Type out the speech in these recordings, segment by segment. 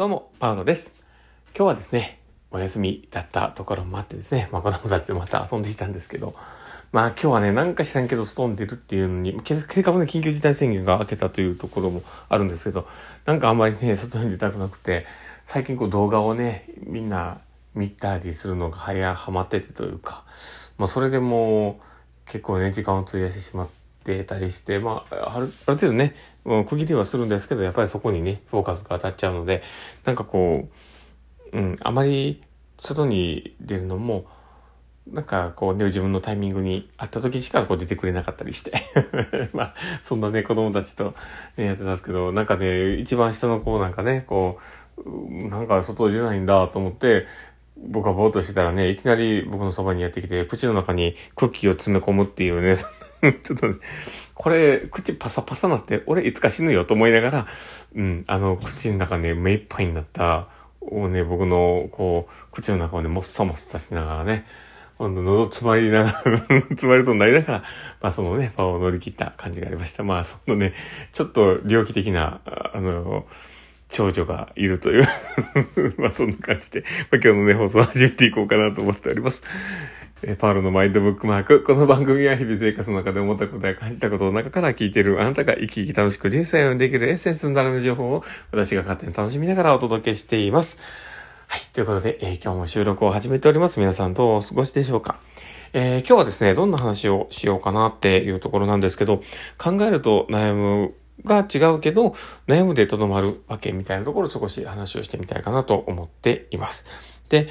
どうも、パウロです。今日はですね、お休みだったところもあってですね、まあ子供たちとまた遊んでいたんですけど、まあ今日はね、なんか知らんけど外に出るっていうのに、結果もね、緊急事態宣言が明けたというところもあるんですけど、なんかあんまりね、外に出たくなくて、最近こう動画をね、みんな見たりするのが早はまっててというか、まあそれでもう結構ね、時間を費やしてしまって、てたりして、まあ、ある、ある程度ね、区切りはするんですけど、やっぱりそこにね、フォーカスが当たっちゃうので、なんかこう、うん、あまり外に出るのも、なんかこうね、自分のタイミングにあった時しかこう出てくれなかったりして。まあ、そんなね、子供たちと、ね、やってたんですけど、なんかね、一番下の子なんかね、こう、なんか外出ないんだと思って、僕はぼーっとしてたらね、いきなり僕のそばにやってきて、口の中にクッキーを詰め込むっていうね、ちょっとね、これ、口パサパサなって、俺いつか死ぬよと思いながら、うん、あの、口の中ね、目いっぱいになった、をね、僕の、こう、口の中をね、もっさもっさしながらね、ほんと喉詰まりながら 詰まりそうになりながら、まあそのね、場を乗り切った感じがありました。まあそのね、ちょっと猟奇的な、あの、長女がいるという まあそんな感じで、まあ、今日のね、放送を始めていこうかなと思っております。えパールのマインドブックマーク。この番組は日々生活の中で思ったことや感じたことの中から聞いているあなたが生き生き楽しく人生をできるエッセンスのなる情報を私が勝手に楽しみながらお届けしています。はい。ということで、えー、今日も収録を始めております。皆さんどうお過ごしでしょうかえー、今日はですね、どんな話をしようかなっていうところなんですけど、考えると悩むが違うけど、悩むでとどまるわけみたいなところを少し話をしてみたいかなと思っています。で、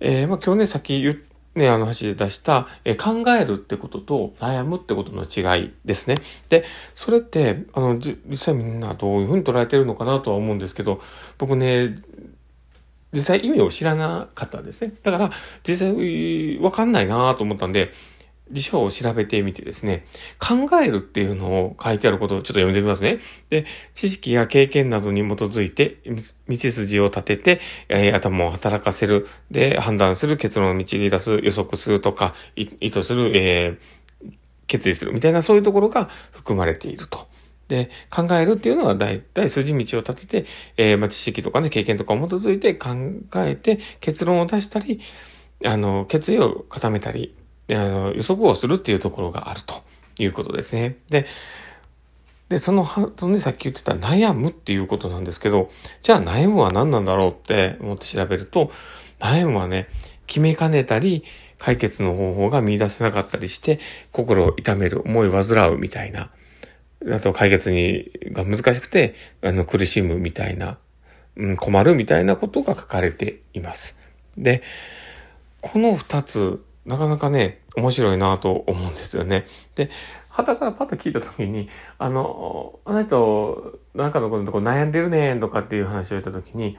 えー、まあ今日ね、さっき言っね、あの話で出した、え考えるってことと悩むってことの違いですね。で、それって、あの、実際みんなどういうふうに捉えてるのかなとは思うんですけど、僕ね、実際意味を知らなかったんですね。だから、実際わかんないなと思ったんで、辞書を調べてみてですね、考えるっていうのを書いてあることをちょっと読んでみますね。で、知識や経験などに基づいて、道筋を立てて、え、頭を働かせる、で、判断する、結論を導き出す、予測するとか、意図する、えー、決意するみたいなそういうところが含まれていると。で、考えるっていうのは大体筋道を立てて、えー、ま、知識とかね、経験とかを基づいて考えて、結論を出したり、あの、決意を固めたり、あの、予測をするっていうところがあるということですね。で、で、その、そのね、さっき言ってた悩むっていうことなんですけど、じゃあ悩むは何なんだろうって思って調べると、悩むはね、決めかねたり、解決の方法が見出せなかったりして、心を痛める、思い煩うみたいな、あと解決に、が難しくて、あの、苦しむみたいな、うん、困るみたいなことが書かれています。で、この二つなかなかね、面白いなと思うんですよね。で、肌からパッと聞いた時に、あの、あの人、なんかのこと悩んでるねんとかっていう話を言った時に、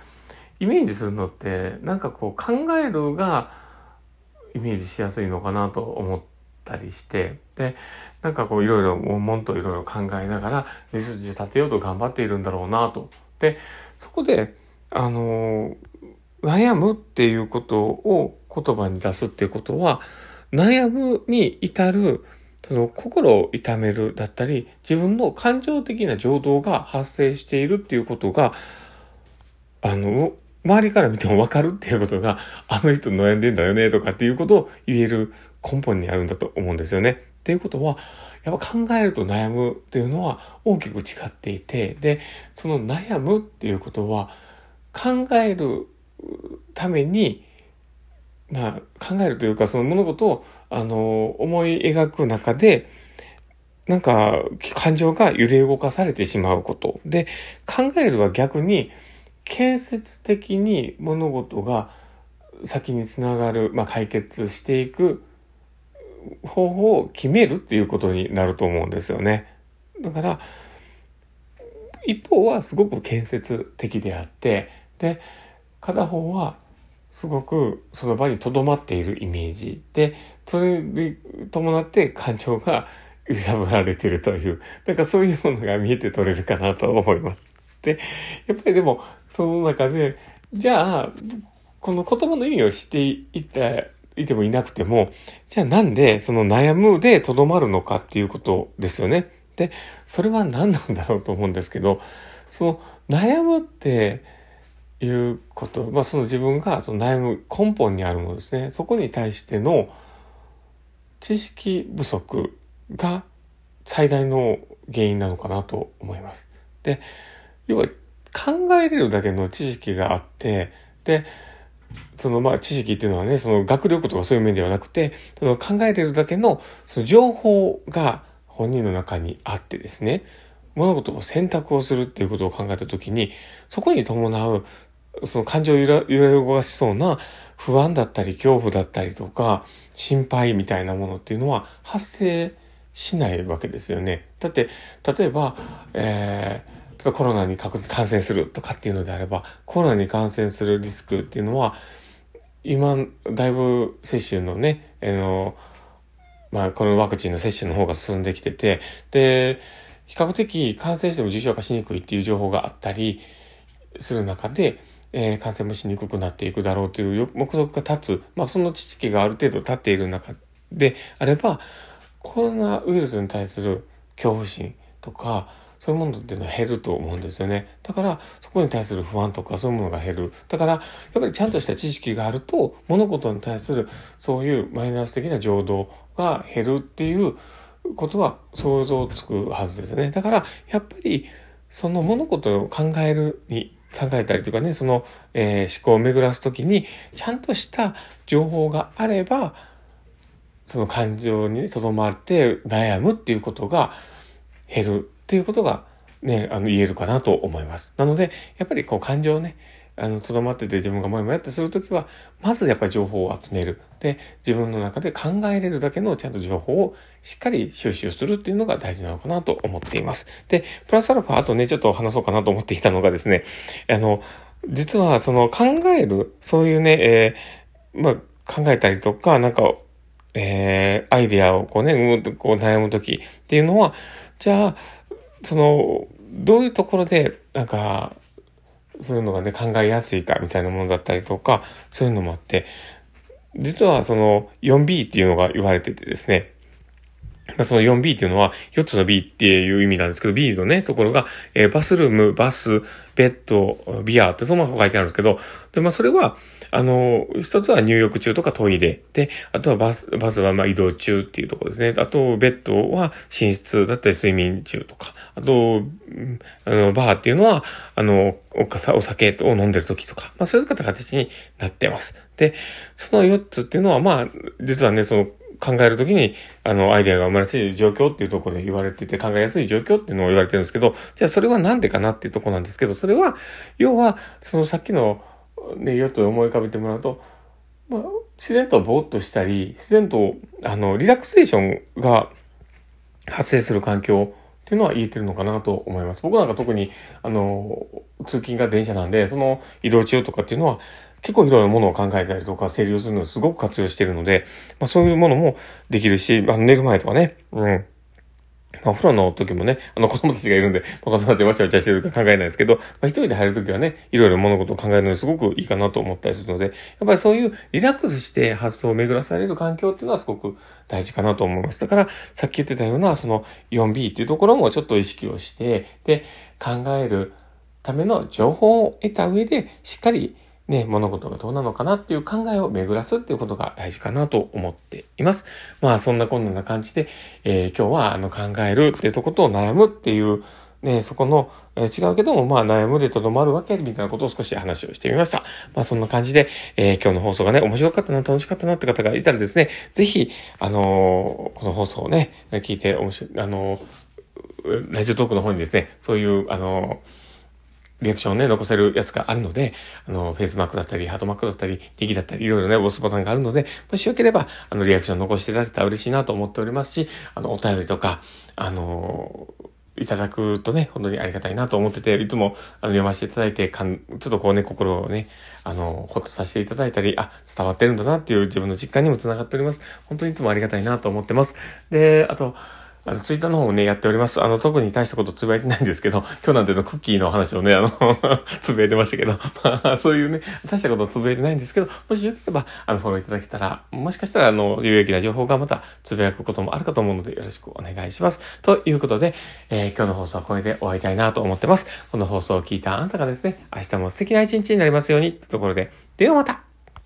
イメージするのって、なんかこう考えるがイメージしやすいのかなと思ったりして、で、なんかこういろいろ、もんといろいろ考えながら、道筋立てようと頑張っているんだろうなと。で、そこで、あの、悩むっていうことを言葉に出すっていうことは、悩むに至る、その心を痛めるだったり、自分の感情的な情動が発生しているっていうことが、あの、周りから見てもわかるっていうことが、あの人悩んでんだよねとかっていうことを言える根本にあるんだと思うんですよね。っていうことは、やっぱ考えると悩むっていうのは大きく違っていて、で、その悩むっていうことは、考えるために、まあ、考えるというか、その物事を、あの、思い描く中で、なんか、感情が揺れ動かされてしまうこと。で、考えるは逆に、建設的に物事が先につながる、まあ、解決していく方法を決めるっていうことになると思うんですよね。だから、一方はすごく建設的であって、で、片方はすごくその場に留まっているイメージで、それに伴って感情が揺さぶられているという、なんかそういうものが見えて取れるかなと思います。で、やっぱりでも、その中で、じゃあ、この言葉の意味を知っていて、いてもいなくても、じゃあなんでその悩むで留まるのかっていうことですよね。で、それは何なんだろうと思うんですけど、その悩むって、いうこと、まあその自分がその悩む根本にあるものですね。そこに対しての知識不足が最大の原因なのかなと思います。で、要は考えれるだけの知識があって、で、そのまあ知識っていうのはね、その学力とかそういう面ではなくて、その考えれるだけのその情報が本人の中にあってですね、物事を選択をするっていうことを考えたときに、そこに伴う、その感情を揺ら動かしそうな不安だったり恐怖だったりとか心配みたいなものっていうのは発生しないわけですよね。だって、例えば、えー、コロナに感染するとかっていうのであれば、コロナに感染するリスクっていうのは、今、だいぶ接種のね、あの、まあ、このワクチンの接種の方が進んできてて、で、比較的感染しても重症化しにくいっていう情報があったりする中で、えー、感染もしにくくなっていくだろうという目測が立つ、まあ、その知識がある程度立っている中であれば、コロナウイルスに対する恐怖心とか、そういうものっていうのは減ると思うんですよね。だから、そこに対する不安とかそういうものが減る。だから、やっぱりちゃんとした知識があると、物事に対するそういうマイナス的な情動が減るっていうことは想像つくはずですね。だから、やっぱり、その物事を考えるに、考えたりとかね、その、えー、思考を巡らすときに、ちゃんとした情報があれば、その感情にとどまって悩むっていうことが減るっていうことがね、あの言えるかなと思います。なので、やっぱりこう感情をね、あの、とどまってて自分がもやもやってするときは、まずやっぱり情報を集める。で、自分の中で考えれるだけのちゃんと情報をしっかり収集するっていうのが大事なのかなと思っています。で、プラスアルファ、あとね、ちょっと話そうかなと思っていたのがですね、あの、実はその考える、そういうね、えー、まあ、考えたりとか、なんか、えー、アイディアをこうね、うむこう悩むときっていうのは、じゃあ、その、どういうところで、なんか、そういうのがね、考えやすいかみたいなものだったりとか、そういうのもあって、実はその 4B っていうのが言われててですね、その 4B っていうのは4つの B っていう意味なんですけど、B のね、ところが、えー、バスルーム、バス、ベッド、ビアってそのまま書いてあるんですけど、で、まあそれは、あの、一つは入浴中とかトイレ。で、あとはバス、バスはまあ移動中っていうところですね。あと、ベッドは寝室だったり睡眠中とか。あと、あの、バーっていうのは、あの、お、お酒を飲んでる時とか。まあそういう形になってます。で、その4つっていうのは、まあ、実はね、その、考えるときに、あの、アイデアが生まれやすい状況っていうところで言われてて、考えやすい状況っていうのを言われてるんですけど、じゃあそれはなんでかなっていうとこなんですけど、それは、要は、そのさっきの、ね、4つ思い浮かべてもらうと、まあ、自然とぼーっとしたり、自然と、あの、リラクセーションが発生する環境っていうのは言えてるのかなと思います。僕なんか特に、あの、通勤が電車なんで、その移動中とかっていうのは、結構いろいろものを考えたりとか整理をするのをすごく活用しているので、まあそういうものもできるし、あの寝る前とかね、うん。まあ、お風呂の時もね、あの子供たちがいるんで、まあ、子供たちわちゃわちゃしてるか考えないですけど、まあ、一人で入る時はね、いろいろ物事を考えるのにすごくいいかなと思ったりするので、やっぱりそういうリラックスして発想を巡らされる環境っていうのはすごく大事かなと思います。だから、さっき言ってたような、その 4B っていうところもちょっと意識をして、で、考えるための情報を得た上で、しっかりね、物事がどうなのかなっていう考えを巡らすっていうことが大事かなと思っています。まあそんなこんな感じで、えー、今日はあの考えるっていうとことを悩むっていう、ね、そこの、えー、違うけども、まあ悩むでとどまるわけみたいなことを少し話をしてみました。まあそんな感じで、えー、今日の放送がね、面白かったな、楽しかったなって方がいたらですね、ぜひ、あのこの放送をね、聞いて面白、あのラジオトークの方にですね、そういう、あのリアクションをね、残せるやつがあるので、あの、フェイスマークだったり、ハートマークだったり、リキだったり、いろいろね、押すボタンがあるので、もしよければ、あの、リアクション残していただけたら嬉しいなと思っておりますし、あの、お便りとか、あのいただくとね、本当にありがたいなと思ってて、いつも、あの、読ませていただいて、かん、ちょっとこうね、心をね、あの、ほっとさせていただいたり、あ、伝わってるんだなっていう自分の実感にもつながっております。本当にいつもありがたいなと思ってます。で、あと、あの、ツイッターの方もね、やっております。あの、特に大したことつぶやいてないんですけど、今日なんてのクッキーの話をね、あの つぶやいてましたけど、まあ、そういうね、大したことつぶやいてないんですけど、もしよければ、あの、フォローいただけたら、もしかしたら、あの、有益な情報がまたつぶやくこともあるかと思うので、よろしくお願いします。ということで、えー、今日の放送はこれで終わりたいなと思ってます。この放送を聞いたあなたがですね、明日も素敵な一日になりますように、というところで、ではまた